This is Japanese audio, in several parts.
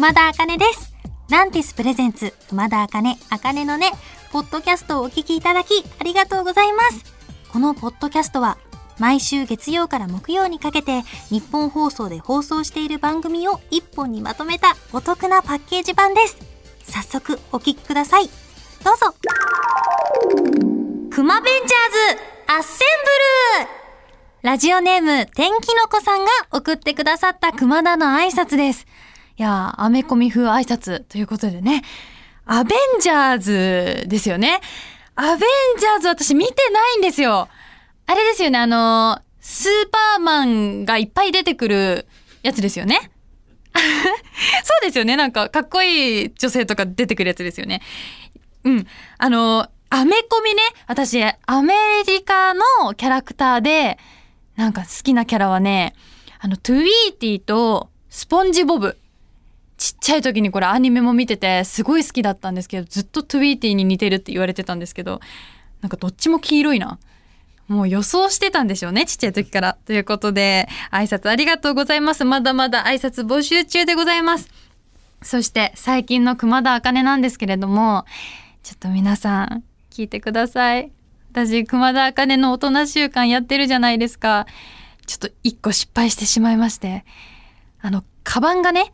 熊田茜です。ランティスプレゼンツ、熊田茜、茜のね、ポッドキャストをお聞きいただき、ありがとうございます。このポッドキャストは、毎週月曜から木曜にかけて、日本放送で放送している番組を一本にまとめたお得なパッケージ版です。早速、お聞きください。どうぞ。熊ベンチャーズ、アッセンブルラジオネーム、天気の子さんが送ってくださった熊田の挨拶です。いや、アメコミ風挨拶ということでね、アベンジャーズですよね。アベンジャーズ私見てないんですよ。あれですよね、あのスーパーマンがいっぱい出てくるやつですよね。そうですよね。なんか、かっこいい女性とか出てくるやつですよね。うん。あのアメコミね。私、アメリカのキャラクターで、なんか好きなキャラはね、あの、トゥイーティーとスポンジボブ。ちっちゃい時にこれアニメも見てて、すごい好きだったんですけど、ずっとトゥイーティーに似てるって言われてたんですけど、なんかどっちも黄色いな。もう予想してたんでしょうね、ちっちゃい時から。ということで、挨拶ありがとうございます。まだまだ挨拶募集中でございます。そして、最近の熊田茜なんですけれども、ちょっと皆さん、聞いてください。私、熊田茜の大人習慣やってるじゃないですか。ちょっと一個失敗してしまいまして。あの、カバンがね、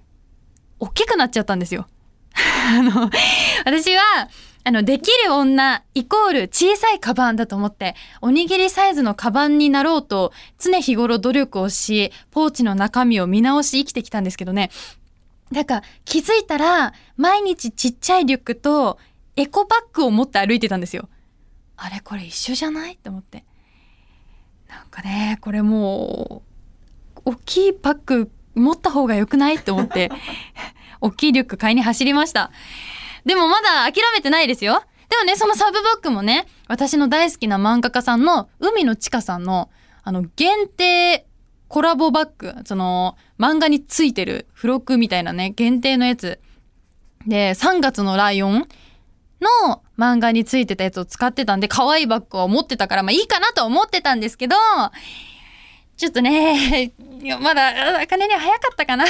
大きくなっちゃったんですよ。あの、私は、あの、できる女イコール小さいカバンだと思って、おにぎりサイズのカバンになろうと、常日頃努力をし、ポーチの中身を見直し生きてきたんですけどね。なんか、気づいたら、毎日ちっちゃいリュックと、エコバッグを持って歩いてたんですよ。あれこれ一緒じゃない？って思って。なんかね、これもう、大きいバッグ持った方が良くないって思って、大きいリュック買いに走りました。でもまだ諦めてないですよ。でもね、そのサブバッグもね、私の大好きな漫画家さんの海野千佳さんの、あの、限定コラボバッグ、その、漫画についてる付録みたいなね、限定のやつ。で、3月のライオンの漫画についてたやつを使ってたんで、可愛いバッグを持ってたから、まあいいかなと思ってたんですけど、ちょっとね、まだ、あ金には早かったかな。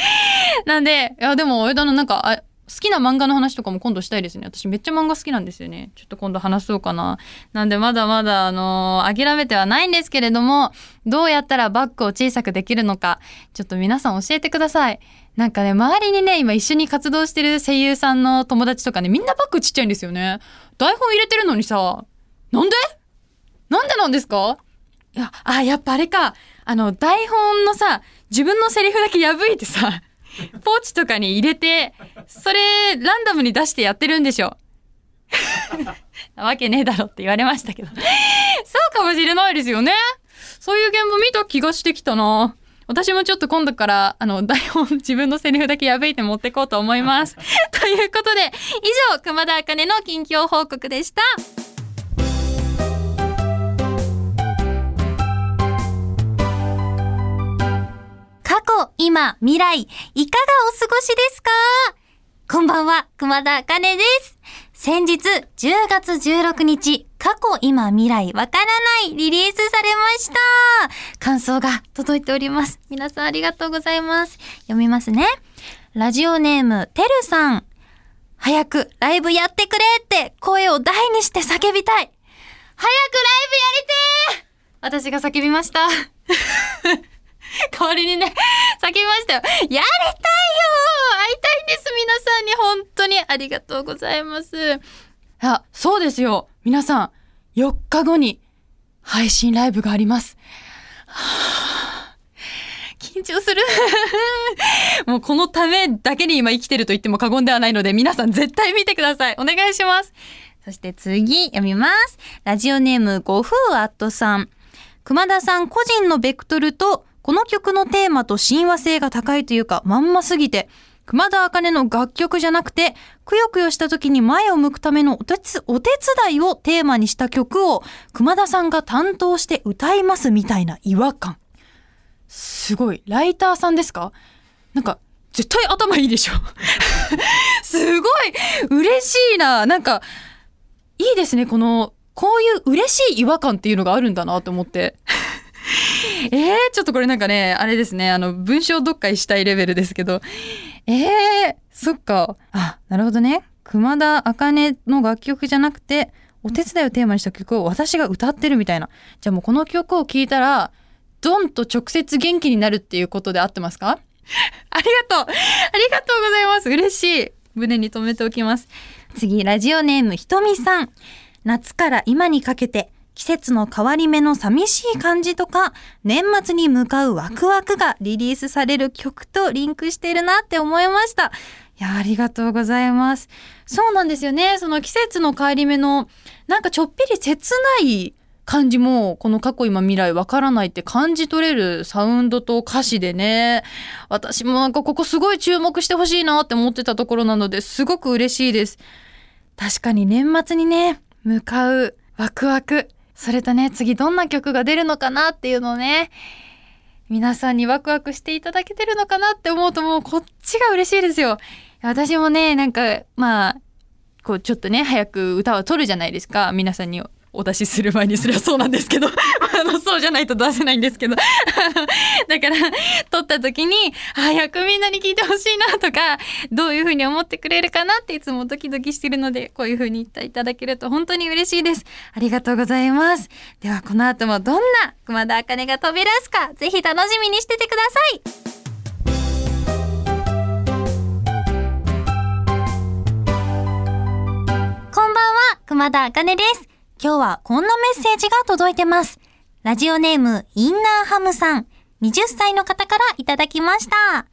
なんで、いや、でも、枝のなんか、あ好きな漫画の話とかも今度したいですね。私めっちゃ漫画好きなんですよね。ちょっと今度話そうかな。なんでまだまだ、あのー諦めてはないんですけれども、どうやったらバッグを小さくできるのか、ちょっと皆さん教えてください。なんかね、周りにね、今一緒に活動してる声優さんの友達とかね、みんなバッグちっちゃいんですよね。台本入れてるのにさ、なんで？なんでなんですか？いや、あ、やっぱあれか。あの、台本のさ、自分のセリフだけ破いてさ、ポーチとかに入れて、それ、ランダムに出してやってるんでしょ。なわけねえだろって言われましたけど。そうかもしれないですよね。そういう現場見た気がしてきたな。私もちょっと今度から、あの、台本、自分のセリフだけ破いて持ってこうと思います。ということで、以上、熊田茜の近況報告でした。今、未来、いかがお過ごしですか？こんばんは、熊田茜です。先日、10月16日、過去、今、未来、わからない、リリースされました。感想が届いております。皆さんありがとうございます。読みますね。ラジオネーム、てるさん。早くライブやってくれって声を大にして叫びたい。早くライブやりてー私が叫びました。代わりにね、叫びましたよ。やりたいよ会いたいんです皆さんに本当にありがとうございます。あ、そうですよ。皆さん、4日後に配信ライブがあります。は あ緊張する。もうこのためだけに今生きてると言っても過言ではないので、皆さん絶対見てください。お願いします。そして次、読みます。ラジオネーム、ごふうあっとさん。熊田さん個人のベクトルと、この曲のテーマと親和性が高いというか、まんますぎて、熊田茜の楽曲じゃなくて、くよくよした時に前を向くためのお手つお手伝いをテーマにした曲を、熊田さんが担当して歌いますみたいな違和感。すごい。ライターさんですか？なんか、絶対頭いいでしょ すごい嬉しいな。なんか、いいですね。この、こういう嬉しい違和感っていうのがあるんだなと思って。えー、ちょっとこれなんかね、あれですね、あの、文章読解したいレベルですけど。えー、そっか。あ、なるほどね。熊田茜の楽曲じゃなくて、お手伝いをテーマにした曲を私が歌ってるみたいな。じゃあもうこの曲を聴いたら、ドンと直接元気になるっていうことで合ってますか？ありがとうありがとうございます嬉しい胸に留めておきます。次、ラジオネームひとみさん。夏から今にかけて、季節の変わり目の寂しい感じとか、年末に向かうワクワクがリリースされる曲とリンクしているなって思いました。いや、ありがとうございます。そうなんですよね。その季節の変わり目の、なんかちょっぴり切ない感じも、この過去今未来わからないって感じ取れるサウンドと歌詞でね、私もなんかここすごい注目してほしいなって思ってたところなのですごく嬉しいです。確かに年末にね、向かうワクワク。それとね、次どんな曲が出るのかなっていうのをね、皆さんにワクワクしていただけてるのかなって思うともうこっちが嬉しいですよ。私もね、なんか、まあ、こうちょっとね、早く歌を取るじゃないですか。皆さんにお出しする前にすればそうなんですけど。あのそうじゃないと出せないんですけど。だから撮った時に早くみんなに聞いてほしいなとかどういうふうに思ってくれるかなっていつもドキドキしてるのでこういうふうに言っていただけると本当に嬉しいです。ありがとうございます。ではこの後もどんな熊田茜が飛び出すかぜひ楽しみにしててください。こんばんは、熊田茜です。今日はこんなメッセージが届いてます。ラジオネーム、インナーハムさん、20歳の方からいただきました。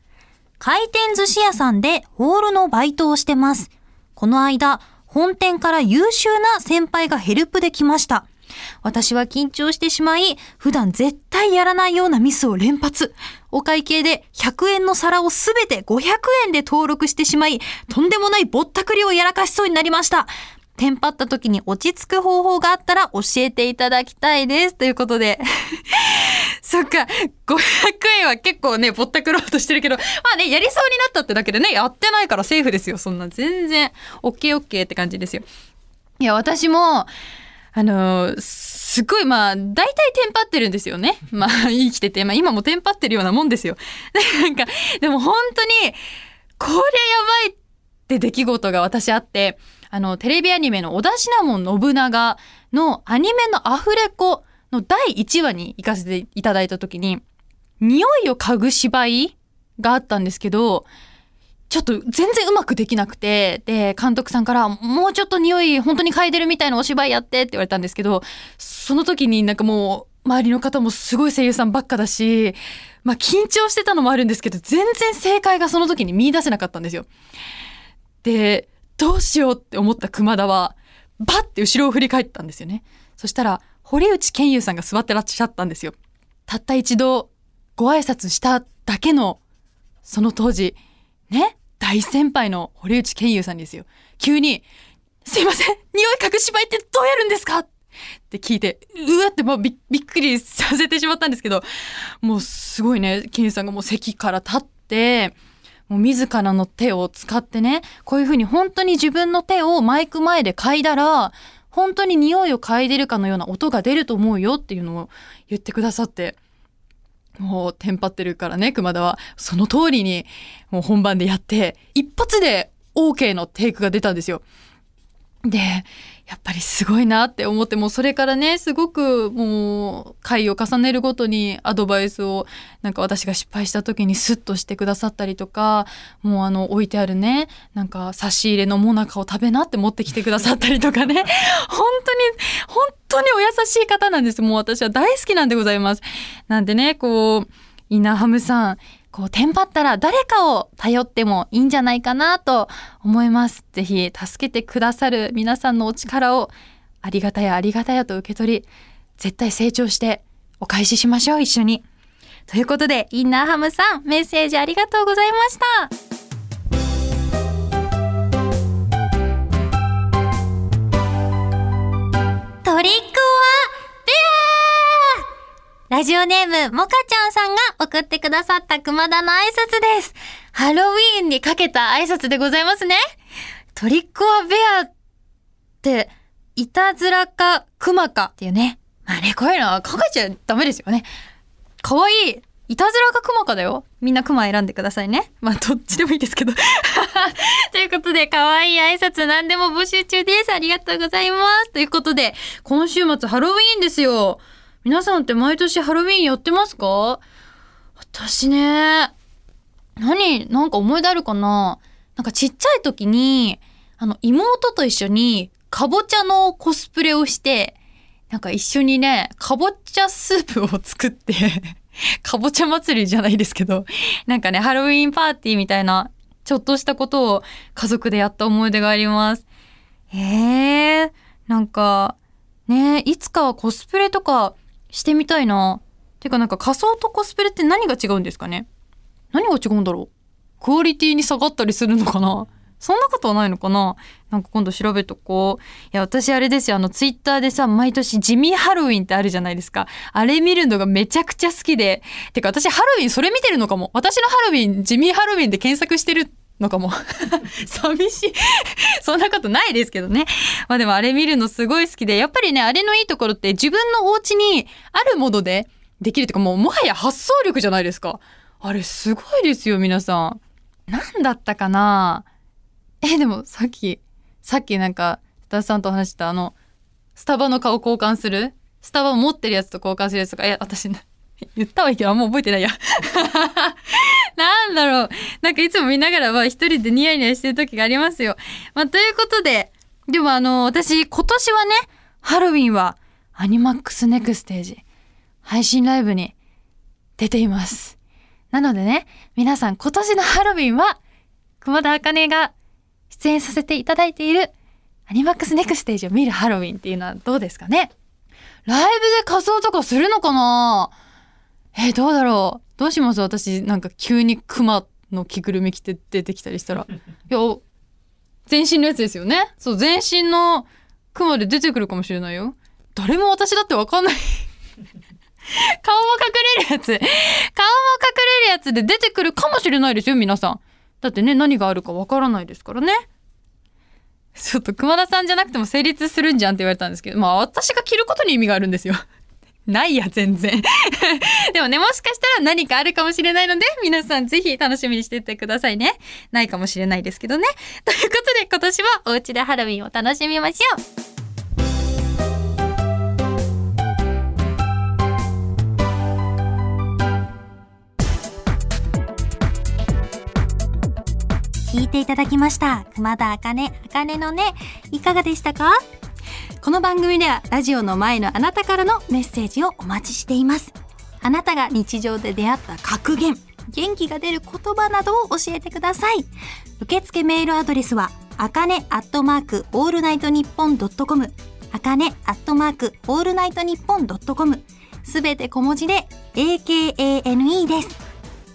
回転寿司屋さんでホールのバイトをしてます。この間、本店から優秀な先輩がヘルプで来ました。私は緊張してしまい、普段絶対やらないようなミスを連発。お会計で100円の皿をすべて500円で登録してしまい、とんでもないぼったくりをやらかしそうになりました。テンパった時に落ち着く方法があったら教えていただきたいです。ということで。そっか、500円は結構ね、ぼったくろうとしてるけど、まあね、やりそうになったってだけでね、やってないからセーフですよ。そんな全然、オッケーオッケーって感じですよ。いや、私も、あのー、すごい、まあ、大体テンパってるんですよね。まあ、生きてて、まあ今もテンパってるようなもんですよ。なんか、でも本当に、これやばいって出来事が私あって、あの、テレビアニメの織田信門信長のアニメのアフレコの第1話に行かせていただいた時に、匂いを嗅ぐ芝居があったんですけど、ちょっと全然うまくできなくて、で、監督さんから、もうちょっと匂い本当に嗅いでるみたいなお芝居やってって言われたんですけど、その時になんかもう、周りの方もすごい声優さんばっかだし、まあ緊張してたのもあるんですけど、全然正解がその時に見出せなかったんですよ。で、どうしようって思った熊田は、バッて後ろを振り返ったんですよね。そしたら、堀内健優さんが座ってらっしゃったんですよ。たった一度、ご挨拶しただけの、その当時、ね、大先輩の堀内健優さんですよ。急に、すいません匂い隠し芝居ってどうやるんですか？って聞いて、うわってもうびっくりさせてしまったんですけど、もうすごいね、健優さんがもう席から立って、もう自らの手を使ってね、こういうふうに本当に自分の手をマイク前で嗅いだら、本当に匂いを嗅いでるかのような音が出ると思うよっていうのを言ってくださって、もうテンパってるからね、熊田は。その通りに、もう本番でやって、一発で OK のテイクが出たんですよ。で、やっぱりすごいなって思ってもうそれからねすごくもう回を重ねるごとにアドバイスをなんか私が失敗した時にスッとしてくださったりとかもうあの置いてあるねなんか差し入れのもなかを食べなって持ってきてくださったりとかね 本当に本当にお優しい方なんですもう私は大好きなんでございます。なんでねこうイナハムさんこう、テンパったら誰かを頼ってもいいんじゃないかなと思います。ぜひ、助けてくださる皆さんのお力をありがたやありがたやと受け取り、絶対成長してお返ししましょう、一緒に。ということで、インナーハムさん、メッセージありがとうございました。トリックラジオネーム、もかちゃんさんが送ってくださった熊田の挨拶です。ハロウィーンにかけた挨拶でございますね。トリックアベアって、いたずらか熊かっていうね。まあね、こういうのは考えちゃダメですよね。かわいいいたずらかクマかだよ。みんなクマ選んでくださいね。まあ、どっちでもいいですけど。ということで、可愛い挨拶何でも募集中です。ありがとうございます。ということで、今週末ハロウィーンですよ。皆さんって毎年ハロウィンやってますか？私ね、何、なんか思い出あるかな？なんかちっちゃい時に、あの、妹と一緒に、かぼちゃのコスプレをして、なんか一緒にね、かぼちゃスープを作って かぼちゃ祭りじゃないですけど、なんかね、ハロウィンパーティーみたいな、ちょっとしたことを家族でやった思い出があります。へえ、なんか、ねいつかはコスプレとかしてみたいな。てかなんか仮装とコスプレって何が違うんですかね？何が違うんだろう？クオリティに下がったりするのかな？そんなことはないのかな？なんか今度調べとこう。いや、私あれですよ。あの、ツイッターでさ、毎年地味ハロウィンってあるじゃないですか。あれ見るのがめちゃくちゃ好きで。てか私ハロウィンそれ見てるのかも。私のハロウィン、地味ハロウィンで検索してるのかも。寂しい そんなことないですけどね。まあでもあれ見るのすごい好きで、やっぱりね、あれのいいところって自分のお家にあるものでできるっていうかもうもはや発想力じゃないですか。あれすごいですよ、皆さん。何だったかな？え、でもさっき、さっきなんか、スタッフさんと話したあの、スタバの顔交換する？スタバ持ってるやつと交換するやつとか、え、私、言ったはいいけど、あんま覚えてないや。なんだろう。なんかいつも見ながらは一人でニヤニヤしてる時がありますよ。まあ、ということで、でもあの、私、今年はね、ハロウィンは、アニマックスネクステージ、配信ライブに出ています。なのでね、皆さん今年のハロウィンは、熊田茜が出演させていただいているアニマックスネクステージを見るハロウィンっていうのはどうですかね？ライブで仮装とかするのかな？えどうだろう？どうします？私なんか急にクマの着ぐるみ着て出てきたりしたら。いや、全身のやつですよね。そう、全身のクマで出てくるかもしれないよ。誰も私だってわかんない 顔も隠れるやつ。顔も隠れるやつで出てくるかもしれないですよ、皆さん。だってね、何があるかわからないですからね。ちょっと熊田さんじゃなくても成立するんじゃんって言われたんですけど、まあ私が着ることに意味があるんですよ。ないや、全然。でもね、もしかしたら何かあるかもしれないので、皆さんぜひ楽しみにしてってくださいね。ないかもしれないですけどね。ということで、今年はお家でハロウィンを楽しみましょう。聞いていただきました。熊田茜、茜のね、いかがでしたか？この番組ではラジオの前のあなたからのメッセージをお待ちしています。あなたが日常で出会った格言、元気が出る言葉などを教えてください。受付メールアドレスは、あかねアットマークオールナイトニッポンドットコム、あかねアットマークオールナイトニッポンドットコム、すべて小文字で AKANE です。